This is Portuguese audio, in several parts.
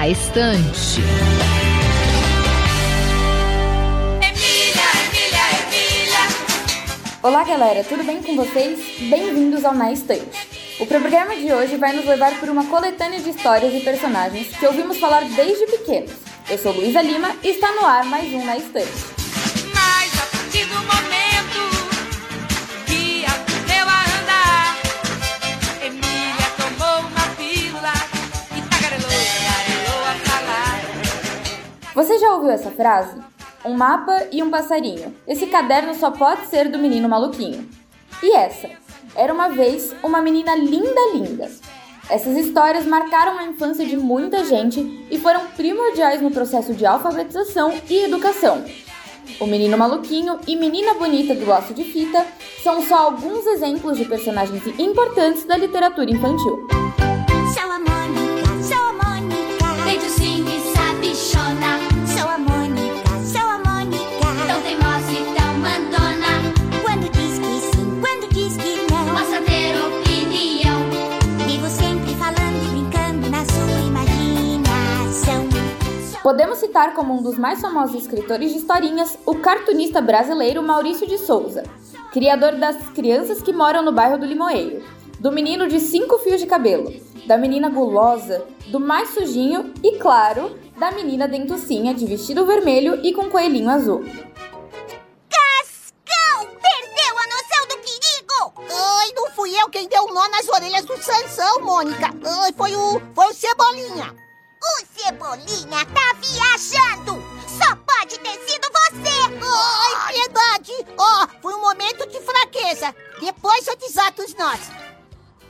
na estante. Olá, galera, tudo bem com vocês? Bem-vindos ao Na Estante. O programa de hoje vai nos levar por uma coletânea de histórias e personagens que ouvimos falar desde pequenos. Eu sou Luísa Lima e está no ar mais um Na Estante. Você já ouviu essa frase? Um mapa e um passarinho. Esse caderno só pode ser do menino maluquinho. E essa? Era uma vez uma menina linda, linda. Essas histórias marcaram a infância de muita gente e foram primordiais no processo de alfabetização e educação. O Menino Maluquinho e Menina Bonita do Laço de Fita são só alguns exemplos de personagens importantes da literatura infantil. Podemos citar como um dos mais famosos escritores de historinhas o cartunista brasileiro Maurício de Souza, criador das crianças que moram no bairro do Limoeiro, do menino de cinco fios de cabelo, da menina gulosa, do mais sujinho e, claro, da menina dentucinha de vestido vermelho e com coelhinho azul. Cascão! Perdeu a noção do perigo! Ai, não fui eu quem deu nó nas orelhas do Sansão, Mônica. Ai, foi o, foi o Cebolinha. O Cebolinha tá viajando! Só pode ter sido você! Ai, piedade! Oh, foi um momento de fraqueza. Depois eu desato os nós.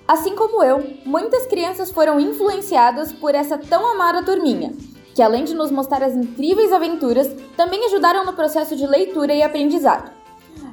Assim como eu, muitas crianças foram influenciadas por essa tão amada turminha, que além de nos mostrar as incríveis aventuras, também ajudaram no processo de leitura e aprendizado.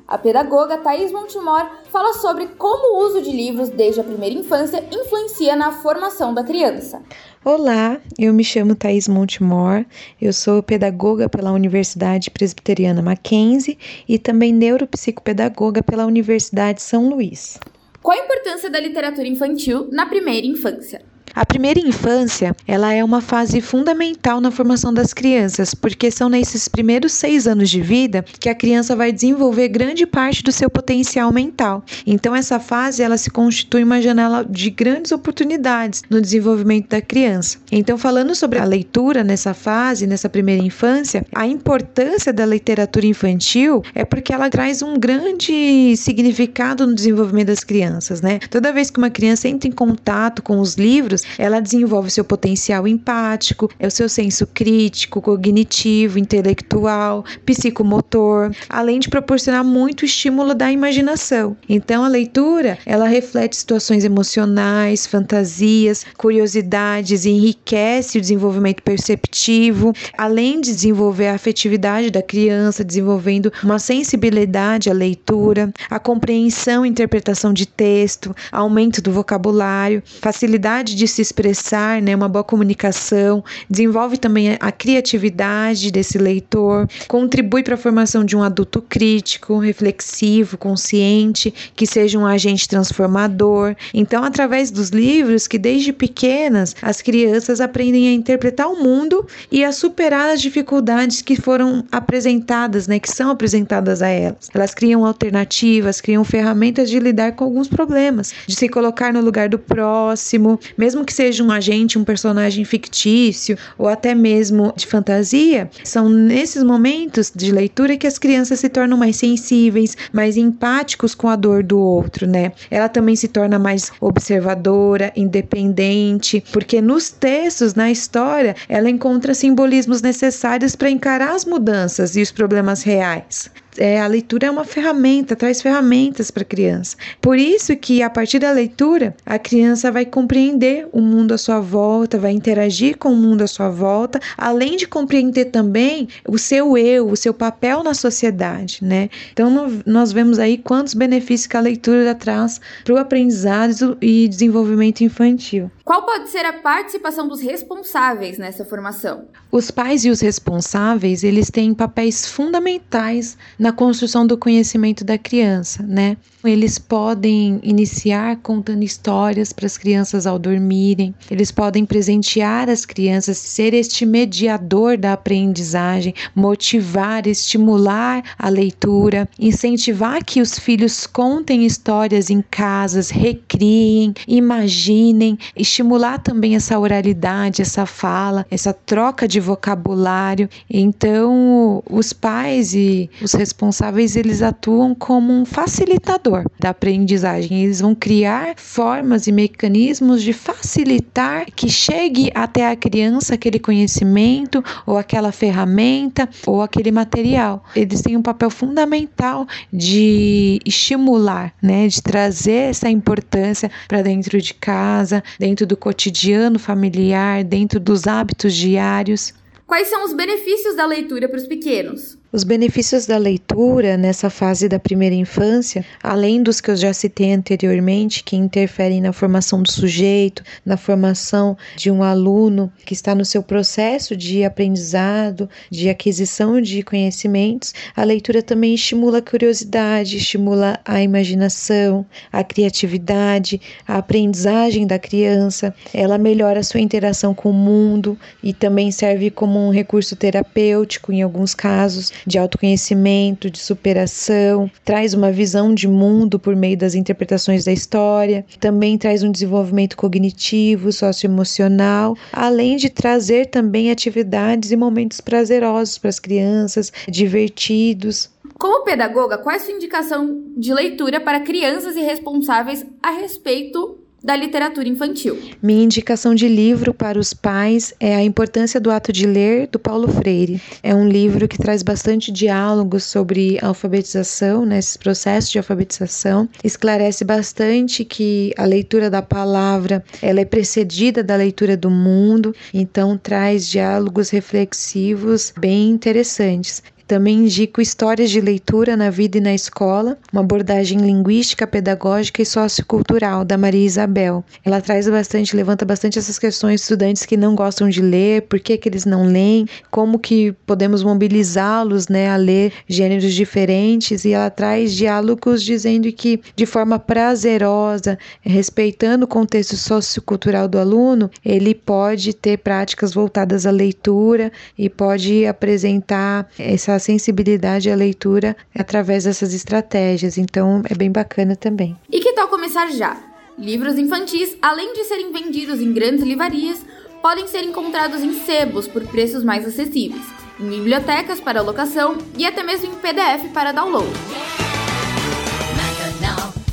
A pedagoga Thais Montemor fala sobre como o uso de livros desde a primeira infância influencia na formação da criança. Olá, eu me chamo Thais Montemor, eu sou pedagoga pela Universidade Presbiteriana Mackenzie e também neuropsicopedagoga pela Universidade São Luís. Qual a importância da literatura infantil na primeira infância? A primeira infância, ela é uma fase fundamental na formação das crianças, porque são nesses primeiros seis anos de vida que a criança vai desenvolver grande parte do seu potencial mental. Então essa fase, ela se constitui uma janela de grandes oportunidades no desenvolvimento da criança. Então falando sobre a leitura nessa fase, nessa primeira infância, a importância da literatura infantil é porque ela traz um grande significado no desenvolvimento das crianças, né? Toda vez que uma criança entra em contato com os livros, ela desenvolve o seu potencial empático, é o seu senso crítico, cognitivo, intelectual, psicomotor, além de proporcionar muito estímulo da imaginação. Então a leitura, ela reflete situações emocionais, fantasias, curiosidades e enriquece o desenvolvimento perceptivo, além de desenvolver a afetividade da criança, desenvolvendo uma sensibilidade à leitura, a compreensão e interpretação de texto, aumento do vocabulário, facilidade de se expressar, né, uma boa comunicação, desenvolve também a criatividade desse leitor, contribui para a formação de um adulto crítico, reflexivo, consciente, que seja um agente transformador. Então, através dos livros que desde pequenas as crianças aprendem a interpretar o mundo e a superar as dificuldades que foram apresentadas, né, que são apresentadas a elas. Elas criam alternativas, criam ferramentas de lidar com alguns problemas, de se colocar no lugar do próximo, mesmo mesmo que seja um agente, um personagem fictício ou até mesmo de fantasia, são nesses momentos de leitura que as crianças se tornam mais sensíveis, mais empáticos com a dor do outro, né? Ela também se torna mais observadora, independente, porque nos textos, na história, ela encontra simbolismos necessários para encarar as mudanças e os problemas reais é, a leitura é uma ferramenta, traz ferramentas para a criança. Por isso que a partir da leitura, a criança vai compreender o mundo à sua volta, vai interagir com o mundo à sua volta, além de compreender também o seu eu, o seu papel na sociedade, né? Então nós vemos aí quantos benefícios que a leitura traz para o aprendizado e desenvolvimento infantil. Qual pode ser a participação dos responsáveis nessa formação? Os pais e os responsáveis, eles têm papéis fundamentais na construção do conhecimento da criança, né? Eles podem iniciar contando histórias para as crianças ao dormirem, eles podem presentear as crianças, ser este mediador da aprendizagem, motivar, estimular a leitura, incentivar que os filhos contem histórias em casas, recriem, imaginem, estimular também essa oralidade, essa fala, essa troca de vocabulário. Então, os pais e os responsáveis, eles atuam como um facilitador da aprendizagem. Eles vão criar formas e mecanismos de facilitar que chegue até a criança aquele conhecimento ou aquela ferramenta ou aquele material. Eles têm um papel fundamental de estimular, né, de trazer essa importância para dentro de casa, dentro do cotidiano familiar, dentro dos hábitos diários. Quais são os benefícios da leitura para os pequenos? Os benefícios da leitura nessa fase da primeira infância, além dos que eu já citei anteriormente, que interferem na formação do sujeito, na formação de um aluno que está no seu processo de aprendizado, de aquisição de conhecimentos, a leitura também estimula a curiosidade, estimula a imaginação, a criatividade, a aprendizagem da criança, ela melhora a sua interação com o mundo e também serve como um recurso terapêutico em alguns casos de autoconhecimento, de superação, traz uma visão de mundo por meio das interpretações da história, também traz um desenvolvimento cognitivo, socioemocional, além de trazer também atividades e momentos prazerosos para as crianças, divertidos. Como pedagoga, qual é a sua indicação de leitura para crianças e responsáveis a respeito da literatura infantil. Minha indicação de livro para os pais é A Importância do Ato de Ler, do Paulo Freire. É um livro que traz bastante diálogos sobre alfabetização, né, esse processo de alfabetização. Esclarece bastante que a leitura da palavra ela é precedida da leitura do mundo, então traz diálogos reflexivos bem interessantes. Também indico Histórias de Leitura na Vida e na Escola, uma abordagem linguística, pedagógica e sociocultural da Maria Isabel. Ela traz bastante, levanta bastante essas questões estudantes que não gostam de ler, por que, que eles não leem, como que podemos mobilizá-los né, a ler gêneros diferentes e ela traz diálogos dizendo que de forma prazerosa, respeitando o contexto sociocultural do aluno, ele pode ter práticas voltadas à leitura e pode apresentar essa a sensibilidade à leitura através dessas estratégias. Então é bem bacana também. E que tal começar já? Livros infantis, além de serem vendidos em grandes livrarias, podem ser encontrados em sebos por preços mais acessíveis, em bibliotecas para locação e até mesmo em PDF para download.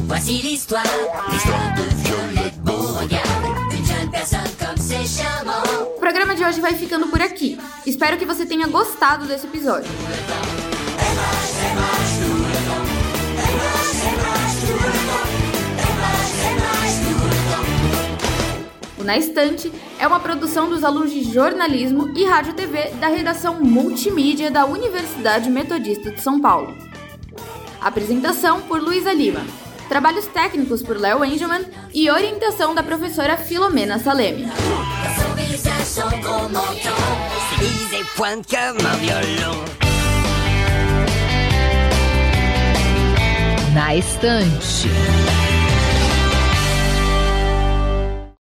Voici l'histoire, l'histoire de Violette Beauregard, charmant programa de hoje vai ficando por aqui. Espero que você tenha gostado desse episódio. O Na Estante é uma produção dos alunos de jornalismo e rádio TV da redação multimídia da Universidade Metodista de São Paulo. Apresentação por Luísa Lima. Trabalhos técnicos por Léo Engelman e orientação da professora Filomena violon. Na estante.